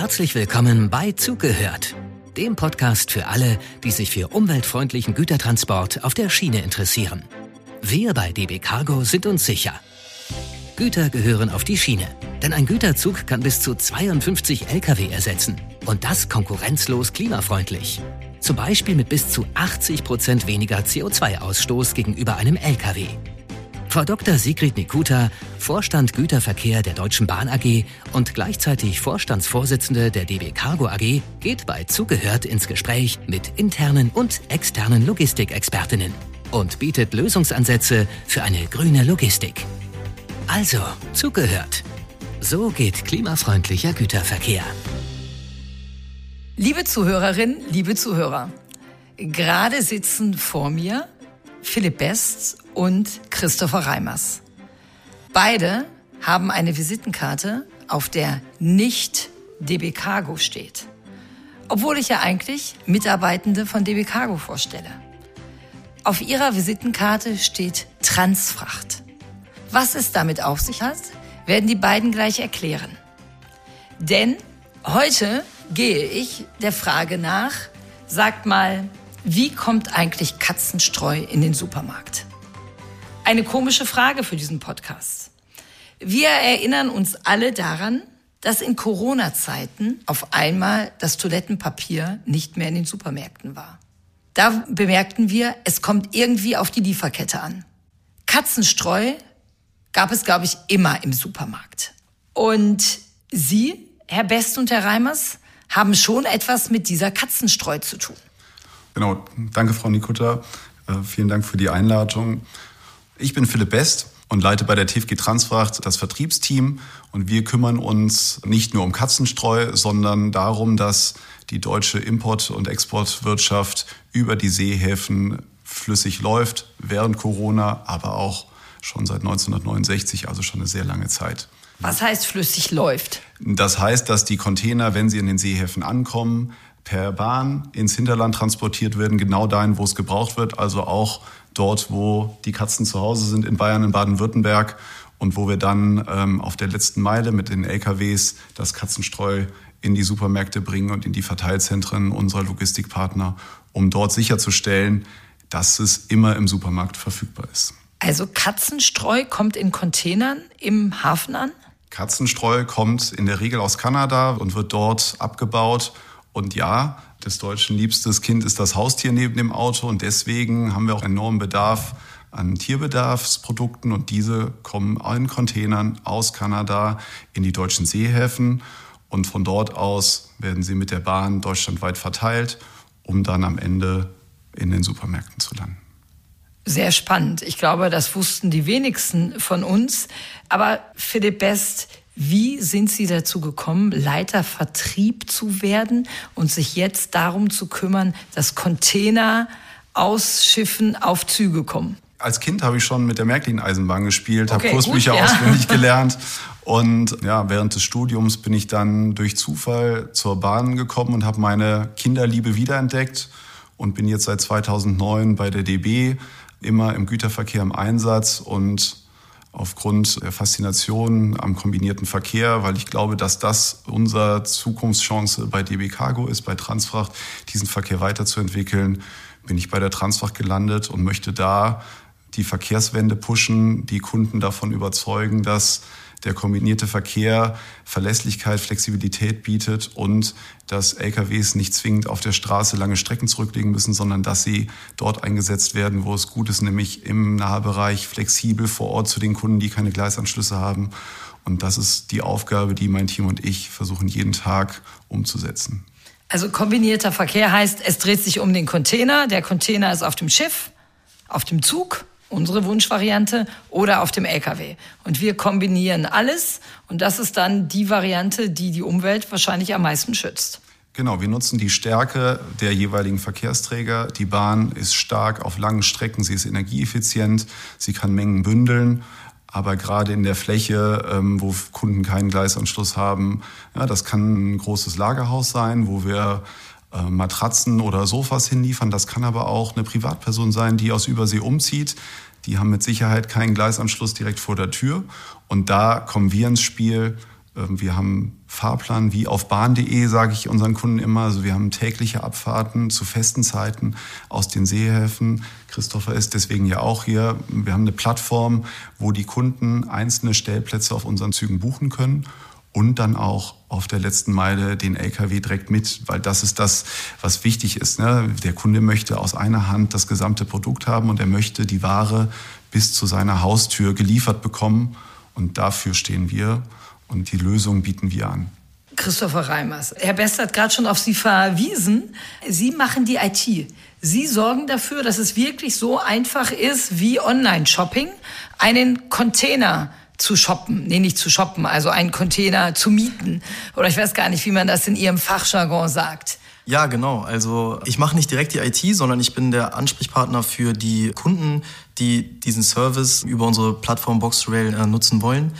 Herzlich willkommen bei Zugehört, dem Podcast für alle, die sich für umweltfreundlichen Gütertransport auf der Schiene interessieren. Wir bei DB Cargo sind uns sicher. Güter gehören auf die Schiene, denn ein Güterzug kann bis zu 52 Lkw ersetzen und das konkurrenzlos klimafreundlich. Zum Beispiel mit bis zu 80 Prozent weniger CO2-Ausstoß gegenüber einem Lkw. Frau Dr. Sigrid Nikuta, Vorstand Güterverkehr der Deutschen Bahn AG und gleichzeitig Vorstandsvorsitzende der DB Cargo AG, geht bei Zugehört ins Gespräch mit internen und externen Logistikexpertinnen und bietet Lösungsansätze für eine grüne Logistik. Also, zugehört. So geht klimafreundlicher Güterverkehr. Liebe Zuhörerinnen, liebe Zuhörer, gerade sitzen vor mir Philipp Best und Christopher Reimers. Beide haben eine Visitenkarte, auf der nicht DB Cargo steht. Obwohl ich ja eigentlich Mitarbeitende von DB Cargo vorstelle. Auf ihrer Visitenkarte steht Transfracht. Was es damit auf sich hat, werden die beiden gleich erklären. Denn heute gehe ich der Frage nach, sagt mal, wie kommt eigentlich Katzenstreu in den Supermarkt? Eine komische Frage für diesen Podcast. Wir erinnern uns alle daran, dass in Corona-Zeiten auf einmal das Toilettenpapier nicht mehr in den Supermärkten war. Da bemerkten wir, es kommt irgendwie auf die Lieferkette an. Katzenstreu gab es, glaube ich, immer im Supermarkt. Und Sie, Herr Best und Herr Reimers, haben schon etwas mit dieser Katzenstreu zu tun. Genau, danke Frau Nikutta. Äh, vielen Dank für die Einladung. Ich bin Philipp Best und leite bei der TFG Transfracht das Vertriebsteam. Und wir kümmern uns nicht nur um Katzenstreu, sondern darum, dass die deutsche Import- und Exportwirtschaft über die Seehäfen flüssig läuft, während Corona, aber auch schon seit 1969, also schon eine sehr lange Zeit. Was heißt flüssig läuft? Das heißt, dass die Container, wenn sie in den Seehäfen ankommen, per Bahn ins Hinterland transportiert werden, genau dahin, wo es gebraucht wird, also auch dort, wo die Katzen zu Hause sind, in Bayern, in Baden-Württemberg und wo wir dann ähm, auf der letzten Meile mit den LKWs das Katzenstreu in die Supermärkte bringen und in die Verteilzentren unserer Logistikpartner, um dort sicherzustellen, dass es immer im Supermarkt verfügbar ist. Also Katzenstreu kommt in Containern im Hafen an? Katzenstreu kommt in der Regel aus Kanada und wird dort abgebaut und ja, des Deutschen liebstes Kind ist das Haustier neben dem Auto und deswegen haben wir auch enormen Bedarf an Tierbedarfsprodukten und diese kommen in Containern aus Kanada in die deutschen Seehäfen und von dort aus werden sie mit der Bahn deutschlandweit verteilt, um dann am Ende in den Supermärkten zu landen. Sehr spannend. Ich glaube, das wussten die wenigsten von uns. Aber Philipp Best, wie sind Sie dazu gekommen, Leiter Vertrieb zu werden und sich jetzt darum zu kümmern, dass Container aus Schiffen auf Züge kommen? Als Kind habe ich schon mit der Märklin-Eisenbahn gespielt, okay, habe Kursbücher ja. auswendig gelernt. Und ja, während des Studiums bin ich dann durch Zufall zur Bahn gekommen und habe meine Kinderliebe wiederentdeckt und bin jetzt seit 2009 bei der DB, immer im Güterverkehr im Einsatz und aufgrund der Faszination am kombinierten Verkehr, weil ich glaube, dass das unsere Zukunftschance bei DB Cargo ist, bei Transfracht, diesen Verkehr weiterzuentwickeln, bin ich bei der Transfracht gelandet und möchte da die Verkehrswende pushen, die Kunden davon überzeugen, dass der kombinierte Verkehr Verlässlichkeit, Flexibilität bietet und dass LKWs nicht zwingend auf der Straße lange Strecken zurücklegen müssen, sondern dass sie dort eingesetzt werden, wo es gut ist, nämlich im Nahbereich flexibel vor Ort zu den Kunden, die keine Gleisanschlüsse haben. Und das ist die Aufgabe, die mein Team und ich versuchen jeden Tag umzusetzen. Also kombinierter Verkehr heißt, es dreht sich um den Container. Der Container ist auf dem Schiff, auf dem Zug unsere Wunschvariante, oder auf dem LKW. Und wir kombinieren alles und das ist dann die Variante, die die Umwelt wahrscheinlich am meisten schützt. Genau, wir nutzen die Stärke der jeweiligen Verkehrsträger. Die Bahn ist stark auf langen Strecken, sie ist energieeffizient, sie kann Mengen bündeln. Aber gerade in der Fläche, ähm, wo Kunden keinen Gleisanschluss haben, ja, das kann ein großes Lagerhaus sein, wo wir Matratzen oder Sofas hinliefern. Das kann aber auch eine Privatperson sein, die aus Übersee umzieht. Die haben mit Sicherheit keinen Gleisanschluss direkt vor der Tür. Und da kommen wir ins Spiel. Ähm, wir haben Fahrplan wie auf bahn.de, sage ich unseren Kunden immer. Also wir haben tägliche Abfahrten zu festen Zeiten aus den Seehäfen. Christopher ist deswegen ja auch hier. Wir haben eine Plattform, wo die Kunden einzelne Stellplätze auf unseren Zügen buchen können und dann auch auf der letzten Meile den LKW direkt mit, weil das ist das, was wichtig ist. Ne? Der Kunde möchte aus einer Hand das gesamte Produkt haben und er möchte die Ware bis zu seiner Haustür geliefert bekommen. Und dafür stehen wir und die Lösung bieten wir an. Christopher Reimers. Herr Best hat gerade schon auf Sie verwiesen. Sie machen die IT. Sie sorgen dafür, dass es wirklich so einfach ist wie Online-Shopping, einen Container zu shoppen, nee, nicht zu shoppen, also einen Container zu mieten. Oder ich weiß gar nicht, wie man das in Ihrem Fachjargon sagt. Ja, genau. Also ich mache nicht direkt die IT, sondern ich bin der Ansprechpartner für die Kunden, die diesen Service über unsere Plattform Box2Rail äh, nutzen wollen.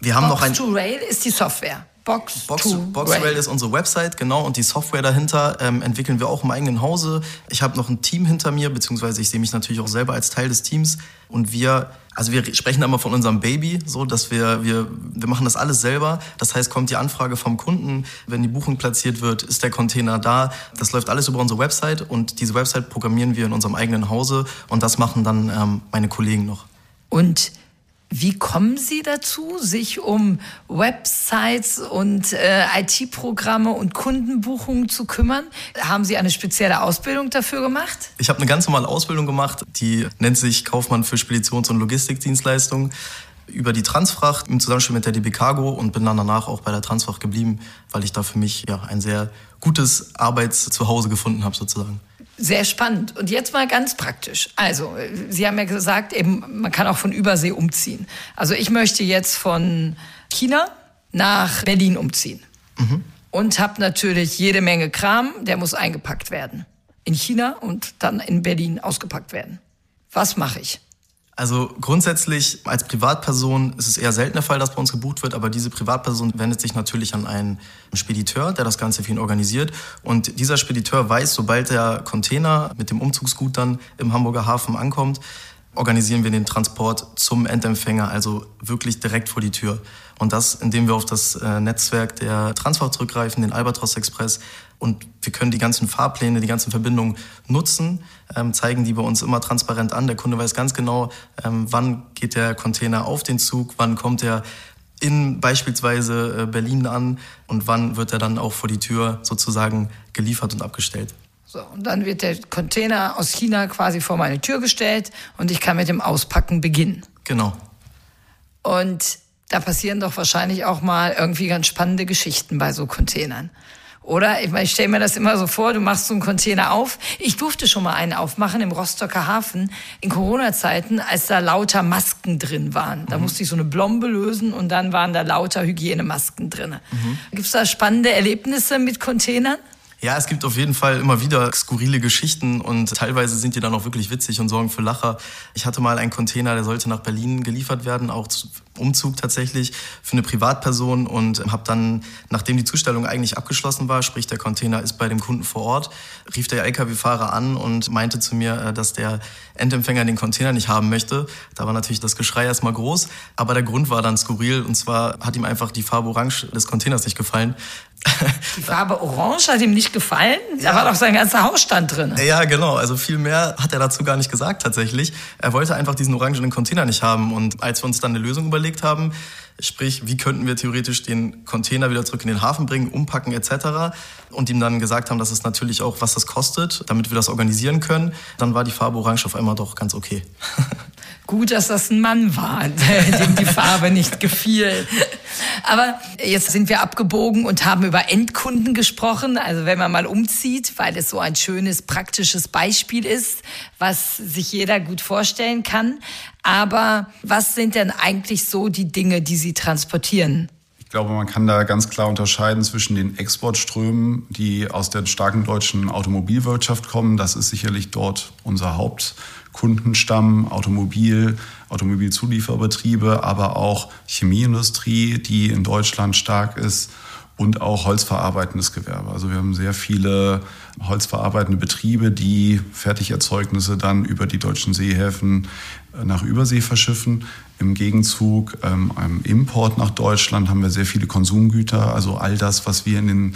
Wir haben Box noch ein. to Rail ist die Software. Box, Box, to Box Rail. Rail ist unsere Website, genau, und die Software dahinter ähm, entwickeln wir auch im eigenen Hause. Ich habe noch ein Team hinter mir, beziehungsweise ich sehe mich natürlich auch selber als Teil des Teams. Und wir, also wir sprechen immer von unserem Baby, so dass wir, wir, wir machen das alles selber. Das heißt, kommt die Anfrage vom Kunden, wenn die Buchung platziert wird, ist der Container da. Das läuft alles über unsere Website und diese Website programmieren wir in unserem eigenen Hause und das machen dann ähm, meine Kollegen noch. Und wie kommen Sie dazu, sich um Websites und äh, IT-Programme und Kundenbuchungen zu kümmern? Haben Sie eine spezielle Ausbildung dafür gemacht? Ich habe eine ganz normale Ausbildung gemacht, die nennt sich Kaufmann für Speditions- und Logistikdienstleistungen über die Transfracht im Zusammenspiel mit der DB Cargo und bin dann danach auch bei der Transfracht geblieben, weil ich da für mich ja ein sehr gutes Arbeitszuhause gefunden habe sozusagen. Sehr spannend. Und jetzt mal ganz praktisch. Also, Sie haben ja gesagt, eben, man kann auch von Übersee umziehen. Also ich möchte jetzt von China nach Berlin umziehen. Mhm. Und habe natürlich jede Menge Kram, der muss eingepackt werden. In China und dann in Berlin ausgepackt werden. Was mache ich? Also grundsätzlich als Privatperson ist es eher selten der Fall, dass bei uns gebucht wird, aber diese Privatperson wendet sich natürlich an einen Spediteur, der das Ganze für ihn organisiert. Und dieser Spediteur weiß, sobald der Container mit dem Umzugsgut dann im Hamburger Hafen ankommt, organisieren wir den Transport zum Endempfänger, also wirklich direkt vor die Tür. Und das, indem wir auf das äh, Netzwerk der Transfahrt zurückgreifen, den Albatros Express. Und wir können die ganzen Fahrpläne, die ganzen Verbindungen nutzen, ähm, zeigen die bei uns immer transparent an. Der Kunde weiß ganz genau, ähm, wann geht der Container auf den Zug, wann kommt er in beispielsweise äh, Berlin an und wann wird er dann auch vor die Tür sozusagen geliefert und abgestellt. So, und dann wird der Container aus China quasi vor meine Tür gestellt und ich kann mit dem Auspacken beginnen. Genau. Und da passieren doch wahrscheinlich auch mal irgendwie ganz spannende Geschichten bei so Containern. Oder? Ich, ich stelle mir das immer so vor, du machst so einen Container auf. Ich durfte schon mal einen aufmachen im Rostocker Hafen in Corona-Zeiten, als da lauter Masken drin waren. Da mhm. musste ich so eine Blombe lösen und dann waren da lauter Hygienemasken drin. Mhm. Gibt es da spannende Erlebnisse mit Containern? Ja, es gibt auf jeden Fall immer wieder skurrile Geschichten und teilweise sind die dann auch wirklich witzig und sorgen für Lacher. Ich hatte mal einen Container, der sollte nach Berlin geliefert werden, auch Umzug tatsächlich für eine Privatperson und habe dann, nachdem die Zustellung eigentlich abgeschlossen war, sprich der Container ist bei dem Kunden vor Ort, rief der LKW-Fahrer an und meinte zu mir, äh, dass der Endempfänger den Container nicht haben möchte. Da war natürlich das Geschrei erstmal groß, aber der Grund war dann skurril und zwar hat ihm einfach die Farbe Orange des Containers nicht gefallen. Die Farbe Orange hat ihm nicht gefallen? Da ja. war doch sein ganzer Hausstand drin. Ja, genau. Also viel mehr hat er dazu gar nicht gesagt tatsächlich. Er wollte einfach diesen orangenen Container nicht haben. Und als wir uns dann eine Lösung überlegt haben, sprich, wie könnten wir theoretisch den Container wieder zurück in den Hafen bringen, umpacken etc. Und ihm dann gesagt haben, dass es natürlich auch, was das kostet, damit wir das organisieren können, dann war die Farbe Orange auf einmal doch ganz okay. Gut, dass das ein Mann war, dem die Farbe nicht gefiel. Aber jetzt sind wir abgebogen und haben über Endkunden gesprochen. Also wenn man mal umzieht, weil es so ein schönes, praktisches Beispiel ist, was sich jeder gut vorstellen kann. Aber was sind denn eigentlich so die Dinge, die Sie transportieren? Ich glaube, man kann da ganz klar unterscheiden zwischen den Exportströmen, die aus der starken deutschen Automobilwirtschaft kommen. Das ist sicherlich dort unser Haupt. Kundenstamm, Automobil, Automobilzulieferbetriebe, aber auch Chemieindustrie, die in Deutschland stark ist und auch holzverarbeitendes Gewerbe. Also wir haben sehr viele holzverarbeitende Betriebe, die Fertigerzeugnisse dann über die deutschen Seehäfen nach Übersee verschiffen. Im Gegenzug ähm, einem Import nach Deutschland haben wir sehr viele Konsumgüter, also all das, was wir in den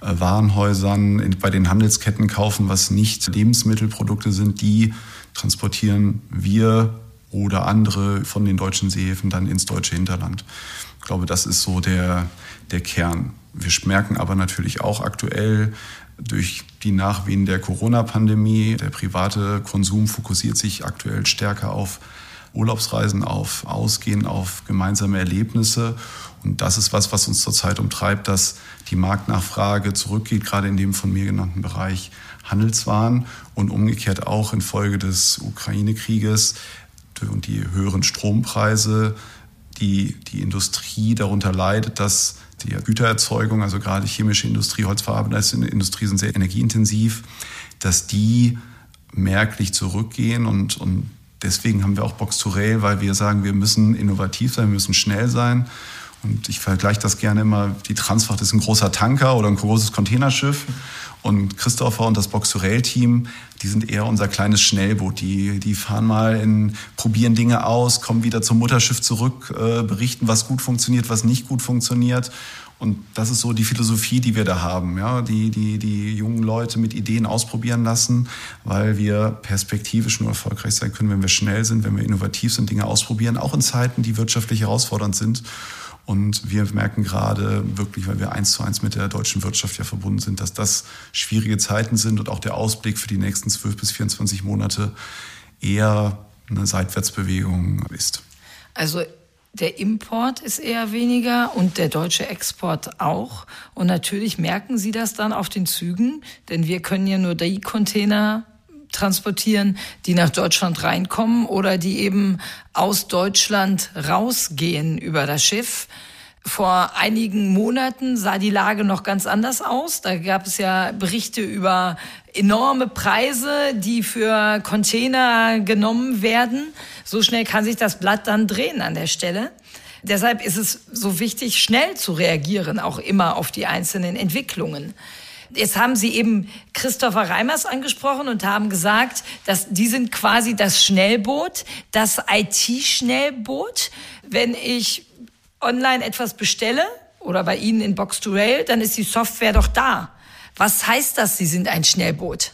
äh, Warenhäusern, in, bei den Handelsketten kaufen, was nicht Lebensmittelprodukte sind, die transportieren wir oder andere von den deutschen Seehäfen dann ins deutsche Hinterland. Ich glaube, das ist so der, der Kern. Wir merken aber natürlich auch aktuell durch die Nachwehen der Corona-Pandemie, der private Konsum fokussiert sich aktuell stärker auf Urlaubsreisen, auf Ausgehen, auf gemeinsame Erlebnisse. Und das ist was, was uns zurzeit umtreibt, dass die Marktnachfrage zurückgeht, gerade in dem von mir genannten Bereich Handelswaren und umgekehrt auch infolge des Ukraine-Krieges und die höheren Strompreise die, die Industrie darunter leidet, dass die Gütererzeugung, also gerade chemische Industrie, holzverarbeitende Industrie sind sehr energieintensiv, dass die merklich zurückgehen und, und deswegen haben wir auch Box to Rail, weil wir sagen, wir müssen innovativ sein, wir müssen schnell sein. Und ich vergleiche das gerne immer, die Transfracht ist ein großer Tanker oder ein großes Containerschiff. Und Christopher und das Box to Rail Team, die sind eher unser kleines Schnellboot. Die, die fahren mal in, probieren Dinge aus, kommen wieder zum Mutterschiff zurück, äh, berichten, was gut funktioniert, was nicht gut funktioniert. Und das ist so die Philosophie, die wir da haben, ja, die, die, die jungen Leute mit Ideen ausprobieren lassen, weil wir perspektivisch nur erfolgreich sein können, wenn wir schnell sind, wenn wir innovativ sind, Dinge ausprobieren, auch in Zeiten, die wirtschaftlich herausfordernd sind. Und wir merken gerade wirklich, weil wir eins zu eins mit der deutschen Wirtschaft ja verbunden sind, dass das schwierige Zeiten sind und auch der Ausblick für die nächsten 12 bis 24 Monate eher eine Seitwärtsbewegung ist. Also der Import ist eher weniger und der deutsche Export auch. Und natürlich merken Sie das dann auf den Zügen, denn wir können ja nur die Container transportieren, die nach Deutschland reinkommen oder die eben aus Deutschland rausgehen über das Schiff. Vor einigen Monaten sah die Lage noch ganz anders aus. Da gab es ja Berichte über enorme Preise, die für Container genommen werden. So schnell kann sich das Blatt dann drehen an der Stelle. Deshalb ist es so wichtig, schnell zu reagieren, auch immer auf die einzelnen Entwicklungen. Jetzt haben Sie eben Christopher Reimers angesprochen und haben gesagt, dass die sind quasi das Schnellboot, das IT-Schnellboot. Wenn ich online etwas bestelle oder bei Ihnen in Box to Rail, dann ist die Software doch da. Was heißt das, Sie sind ein Schnellboot?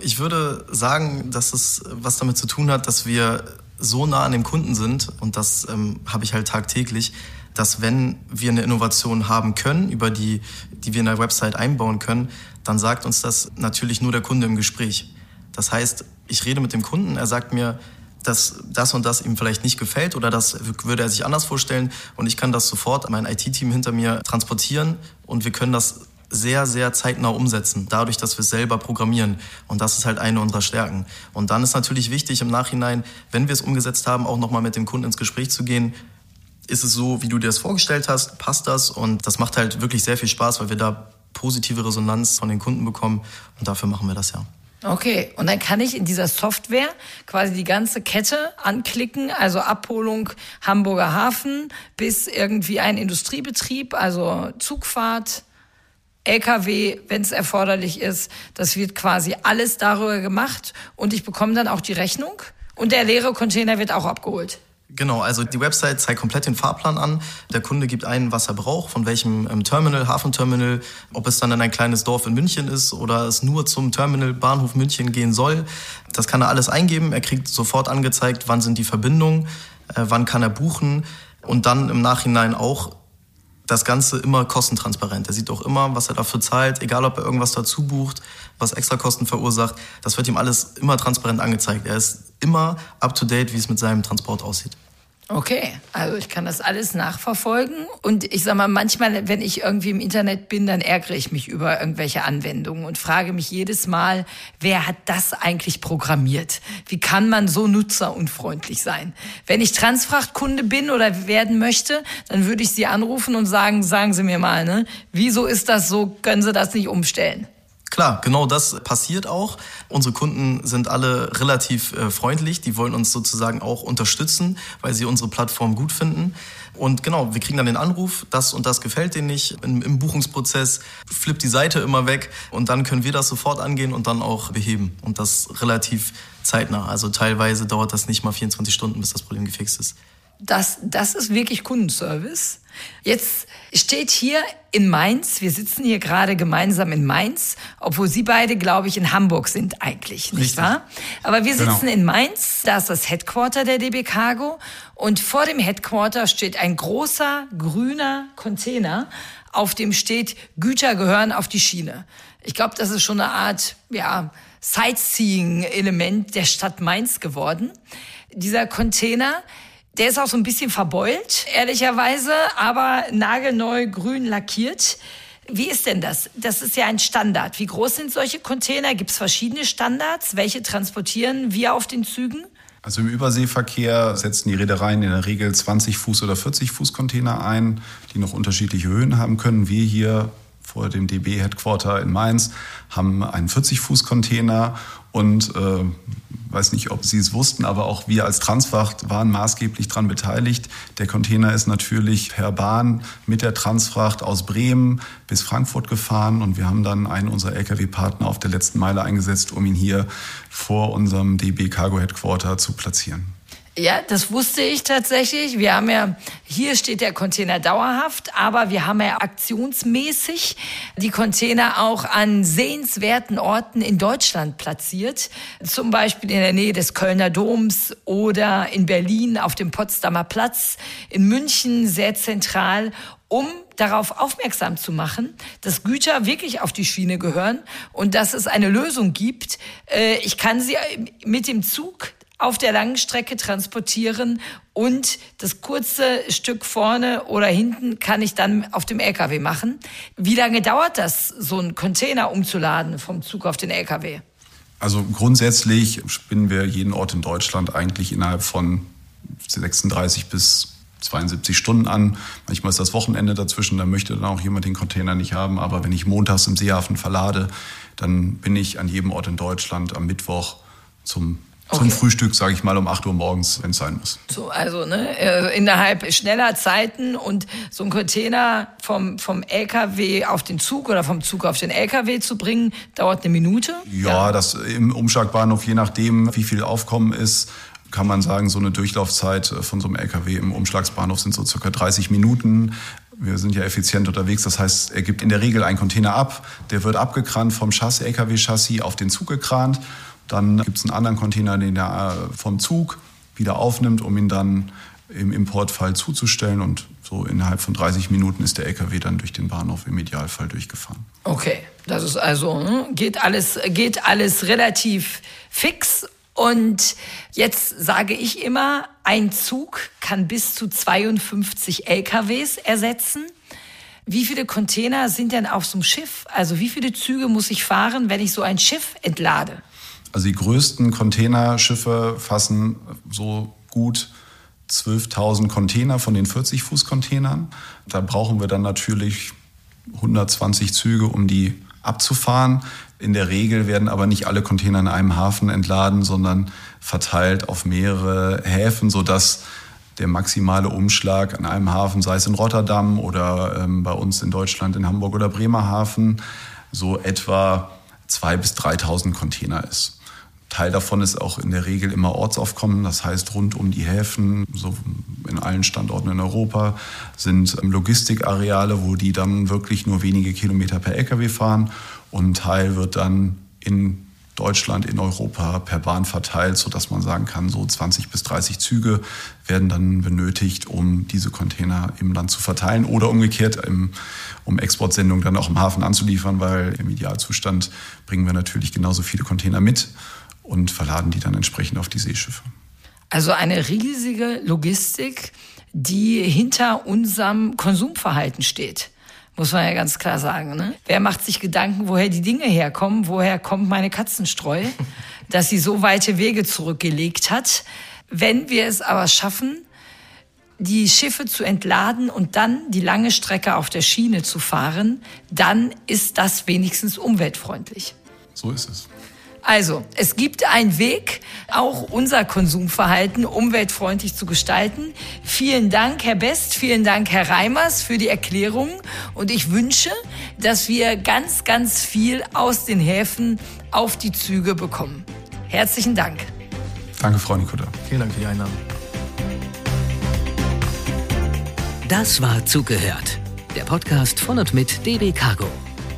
Ich würde sagen, dass es was damit zu tun hat, dass wir so nah an dem Kunden sind und das ähm, habe ich halt tagtäglich, dass wenn wir eine Innovation haben können, über die, die wir in der Website einbauen können, dann sagt uns das natürlich nur der Kunde im Gespräch. Das heißt, ich rede mit dem Kunden, er sagt mir, dass das und das ihm vielleicht nicht gefällt oder das würde er sich anders vorstellen und ich kann das sofort an mein IT-Team hinter mir transportieren und wir können das sehr, sehr zeitnah umsetzen, dadurch, dass wir selber programmieren. Und das ist halt eine unserer Stärken. Und dann ist natürlich wichtig im Nachhinein, wenn wir es umgesetzt haben, auch nochmal mit dem Kunden ins Gespräch zu gehen, ist es so, wie du dir das vorgestellt hast, passt das und das macht halt wirklich sehr viel Spaß, weil wir da positive Resonanz von den Kunden bekommen und dafür machen wir das ja. Okay, und dann kann ich in dieser Software quasi die ganze Kette anklicken, also Abholung Hamburger Hafen bis irgendwie ein Industriebetrieb, also Zugfahrt, LKW, wenn es erforderlich ist. Das wird quasi alles darüber gemacht und ich bekomme dann auch die Rechnung und der leere Container wird auch abgeholt. Genau, also die Website zeigt komplett den Fahrplan an. Der Kunde gibt ein, was er braucht, von welchem ähm, Terminal, Hafenterminal, ob es dann in ein kleines Dorf in München ist oder es nur zum Terminal Bahnhof München gehen soll. Das kann er alles eingeben. Er kriegt sofort angezeigt, wann sind die Verbindungen, äh, wann kann er buchen und dann im Nachhinein auch das Ganze immer kostentransparent. Er sieht auch immer, was er dafür zahlt, egal ob er irgendwas dazu bucht, was extra Kosten verursacht. Das wird ihm alles immer transparent angezeigt. Er ist immer up to date, wie es mit seinem Transport aussieht. Okay, also ich kann das alles nachverfolgen. Und ich sag mal, manchmal, wenn ich irgendwie im Internet bin, dann ärgere ich mich über irgendwelche Anwendungen und frage mich jedes Mal, wer hat das eigentlich programmiert? Wie kann man so nutzerunfreundlich sein? Wenn ich Transfrachtkunde bin oder werden möchte, dann würde ich Sie anrufen und sagen, sagen Sie mir mal, ne, wieso ist das so? Können Sie das nicht umstellen? Klar, genau das passiert auch. Unsere Kunden sind alle relativ äh, freundlich. Die wollen uns sozusagen auch unterstützen, weil sie unsere Plattform gut finden. Und genau, wir kriegen dann den Anruf, das und das gefällt denen nicht. Im, Im, Buchungsprozess flippt die Seite immer weg und dann können wir das sofort angehen und dann auch beheben. Und das relativ zeitnah. Also teilweise dauert das nicht mal 24 Stunden, bis das Problem gefixt ist. Das, das ist wirklich Kundenservice. Jetzt steht hier in Mainz, wir sitzen hier gerade gemeinsam in Mainz, obwohl Sie beide, glaube ich, in Hamburg sind eigentlich, nicht Richtig. wahr? Aber wir genau. sitzen genau. in Mainz, da ist das Headquarter der DB Cargo und vor dem Headquarter steht ein großer grüner Container, auf dem steht, Güter gehören auf die Schiene. Ich glaube, das ist schon eine Art, ja, Sightseeing-Element der Stadt Mainz geworden. Dieser Container, der ist auch so ein bisschen verbeult, ehrlicherweise, aber nagelneu grün lackiert. Wie ist denn das? Das ist ja ein Standard. Wie groß sind solche Container? Gibt es verschiedene Standards? Welche transportieren wir auf den Zügen? Also im Überseeverkehr setzen die Reedereien in der Regel 20 Fuß oder 40 Fuß Container ein, die noch unterschiedliche Höhen haben können. Wir hier vor dem DB-Headquarter in Mainz haben einen 40-Fuß-Container und äh, weiß nicht, ob Sie es wussten, aber auch wir als Transfracht waren maßgeblich daran beteiligt. Der Container ist natürlich per Bahn mit der Transfracht aus Bremen bis Frankfurt gefahren und wir haben dann einen unserer Lkw-Partner auf der letzten Meile eingesetzt, um ihn hier vor unserem DB Cargo Headquarter zu platzieren. Ja, das wusste ich tatsächlich. Wir haben ja, hier steht der Container dauerhaft, aber wir haben ja aktionsmäßig die Container auch an sehenswerten Orten in Deutschland platziert. Zum Beispiel in der Nähe des Kölner Doms oder in Berlin auf dem Potsdamer Platz, in München sehr zentral um darauf aufmerksam zu machen, dass Güter wirklich auf die Schiene gehören und dass es eine Lösung gibt. Äh, ich kann sie mit dem Zug auf der langen Strecke transportieren und das kurze Stück vorne oder hinten kann ich dann auf dem LKW machen. Wie lange dauert das, so einen Container umzuladen vom Zug auf den LKW? Also grundsätzlich spinnen wir jeden Ort in Deutschland eigentlich innerhalb von 36 bis 72 Stunden an. Manchmal ist das Wochenende dazwischen, da möchte dann auch jemand den Container nicht haben. Aber wenn ich montags im Seehafen verlade, dann bin ich an jedem Ort in Deutschland am Mittwoch zum zum Frühstück, sage ich mal, um 8 Uhr morgens, wenn es sein muss. So, also ne, äh, innerhalb schneller Zeiten und so ein Container vom, vom LKW auf den Zug oder vom Zug auf den LKW zu bringen, dauert eine Minute? Ja, ja. das im Umschlagbahnhof, je nachdem, wie viel Aufkommen ist, kann man sagen, so eine Durchlaufzeit von so einem LKW im Umschlagsbahnhof sind so circa 30 Minuten. Wir sind ja effizient unterwegs, das heißt, er gibt in der Regel einen Container ab, der wird abgekrannt vom Chassis, LKW-Chassis auf den Zug gekrant dann gibt es einen anderen Container, den der äh, vom Zug wieder aufnimmt, um ihn dann im Importfall zuzustellen. Und so innerhalb von 30 Minuten ist der LKW dann durch den Bahnhof im Idealfall durchgefahren. Okay, das ist also, hm, geht alles, geht alles relativ fix. Und jetzt sage ich immer, ein Zug kann bis zu 52 LKWs ersetzen. Wie viele Container sind denn auf so einem Schiff? Also wie viele Züge muss ich fahren, wenn ich so ein Schiff entlade? Also die größten Containerschiffe fassen so gut 12.000 Container von den 40-Fuß-Containern. Da brauchen wir dann natürlich 120 Züge, um die abzufahren. In der Regel werden aber nicht alle Container in einem Hafen entladen, sondern verteilt auf mehrere Häfen, sodass der maximale Umschlag an einem Hafen, sei es in Rotterdam oder ähm, bei uns in Deutschland in Hamburg oder Bremerhaven, so etwa 2.000 bis 3.000 Container ist. Teil davon ist auch in der Regel immer Ortsaufkommen, das heißt rund um die Häfen, so in allen Standorten in Europa sind ähm, Logistikareale, wo die dann wirklich nur wenige Kilometer per Lkw fahren. Und ein Teil wird dann in Deutschland, in Europa per Bahn verteilt, sodass man sagen kann, so 20 bis 30 Züge werden dann benötigt, um diese Container im Land zu verteilen oder umgekehrt, um Exportsendungen dann auch im Hafen anzuliefern, weil im Idealzustand bringen wir natürlich genauso viele Container mit und verladen die dann entsprechend auf die Seeschiffe. Also eine riesige Logistik, die hinter unserem Konsumverhalten steht. Muss man ja ganz klar sagen. Ne? Wer macht sich Gedanken, woher die Dinge herkommen? Woher kommt meine Katzenstreu? dass sie so weite Wege zurückgelegt hat. Wenn wir es aber schaffen, die Schiffe zu entladen und dann die lange Strecke auf der Schiene zu fahren, dann ist das wenigstens umweltfreundlich. So ist es. Also, es gibt einen Weg, auch unser Konsumverhalten umweltfreundlich zu gestalten. Vielen Dank, Herr Best, vielen Dank, Herr Reimers, für die Erklärung. Und ich wünsche, dass wir ganz, ganz viel aus den Häfen auf die Züge bekommen. Herzlichen Dank. Danke, Frau Nikota. Vielen Dank für die Einladung. Das war Zugehört. Der Podcast von und mit DB Cargo.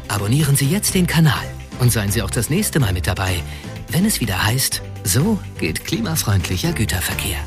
Abonnieren Sie jetzt den Kanal und seien Sie auch das nächste Mal mit dabei, wenn es wieder heißt, so geht klimafreundlicher Güterverkehr.